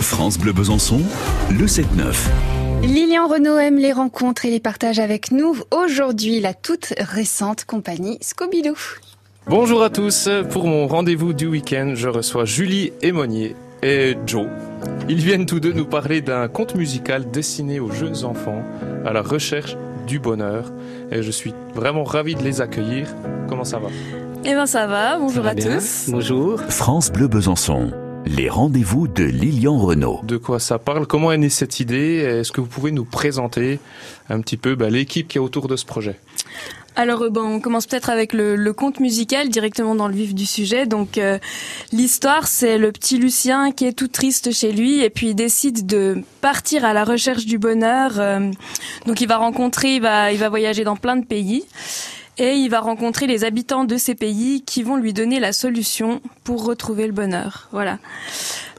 France Bleu Besançon, le 7-9. Lilian Renault aime les rencontres et les partages avec nous. Aujourd'hui, la toute récente compagnie Scooby-Doo. Bonjour à tous. Pour mon rendez-vous du week-end, je reçois Julie Émonier et Joe. Ils viennent tous deux nous parler d'un conte musical destiné aux jeunes enfants à la recherche du bonheur. Et je suis vraiment ravi de les accueillir. Comment ça va? Eh ben ça va, bonjour va à bien? tous. Bonjour. France Bleu Besançon, les rendez-vous de Lilian Renault. De quoi ça parle? Comment est née cette idée? Est-ce que vous pouvez nous présenter un petit peu bah, l'équipe qui est autour de ce projet? Alors euh, bon, on commence peut-être avec le, le conte musical directement dans le vif du sujet. Donc euh, l'histoire, c'est le petit Lucien qui est tout triste chez lui et puis il décide de partir à la recherche du bonheur. euh, donc il va rencontrer, il va, il va voyager dans plein de pays. Et il va rencontrer les habitants de ces pays qui vont lui donner la solution pour retrouver le bonheur. Voilà.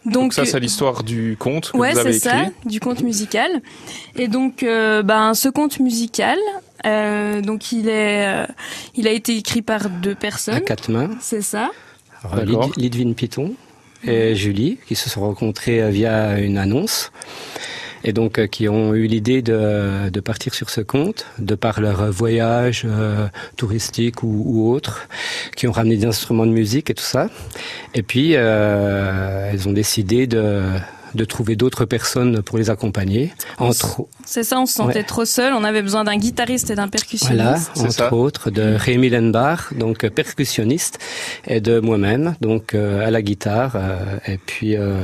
Donc ça, euh, c'est l'histoire du conte que Ouais, vous avez c'est ça, du conte musical. Et donc, euh, ben, ce conte musical, euh, donc il est, euh, il a été écrit par deux À personnes. quatre mains. C'est ça. Lydvine Piton et Julie, qui se sont rencontrés euh, via une annonce. Et donc, euh, qui ont eu l'idée de, de partir sur ce compte, de par leur voyage euh, touristique ou, ou autre, qui ont ramené des instruments de musique et tout ça. Et puis, euh, elles ont décidé de, de trouver d'autres personnes pour les accompagner. Entre, C'est ça, on se sentait Ouais. trop seul. On avait besoin d'un guitariste et d'un percussionniste. Voilà, entre ça. autres de Rémi Lenbar, donc percussionniste, et de moi-même, donc euh, à la guitare. euh, et puis euh,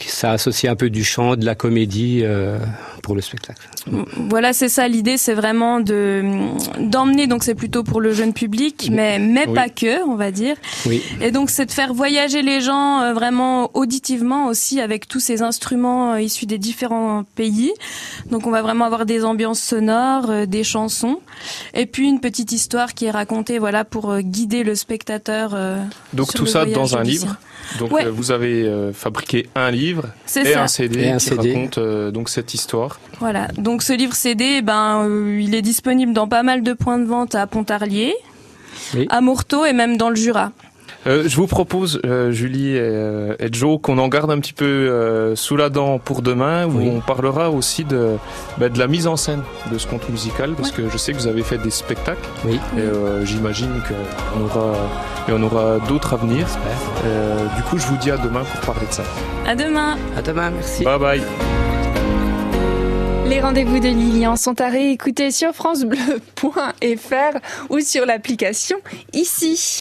ça associe un peu du chant, de la comédie euh, pour le spectacle. Voilà, c'est ça. L'idée, c'est vraiment de d'emmener. Donc, c'est plutôt pour le jeune public, mais mais Oui. pas que, on va dire. Oui, Et donc, c'est de faire voyager les gens euh, vraiment auditivement aussi avec tous ces instruments euh, issus des différents pays. Donc, on va vraiment avoir des ambiances sonores, euh, des chansons, et puis une petite histoire qui est racontée, voilà, pour euh, guider le spectateur. euh, Donc sur tout le ça dans un livre. Donc Ouais. euh, vous avez euh, fabriqué un livre et ça. un CD Et un qui CD. raconte euh, donc cette histoire. Voilà. Donc, ce livre CD, ben, euh, il est disponible dans pas mal de points de vente à Pontarlier, Oui. à Morteau et même dans le Jura. Euh, je vous propose, euh, Julie et, euh, et Joe, qu'on en garde un petit peu euh, sous la dent pour demain, où Oui. on parlera aussi de, bah, de la mise en scène de ce conte musical, parce que je sais que vous avez fait des spectacles, oui. et euh, j'imagine qu'on aura, et on aura d'autres à venir. Euh, du coup, je vous dis à demain pour parler de ça. À demain. À demain, merci. Bye bye. Les rendez-vous de Lilian sont à réécouter sur francebleu.fr ou sur l'application ici.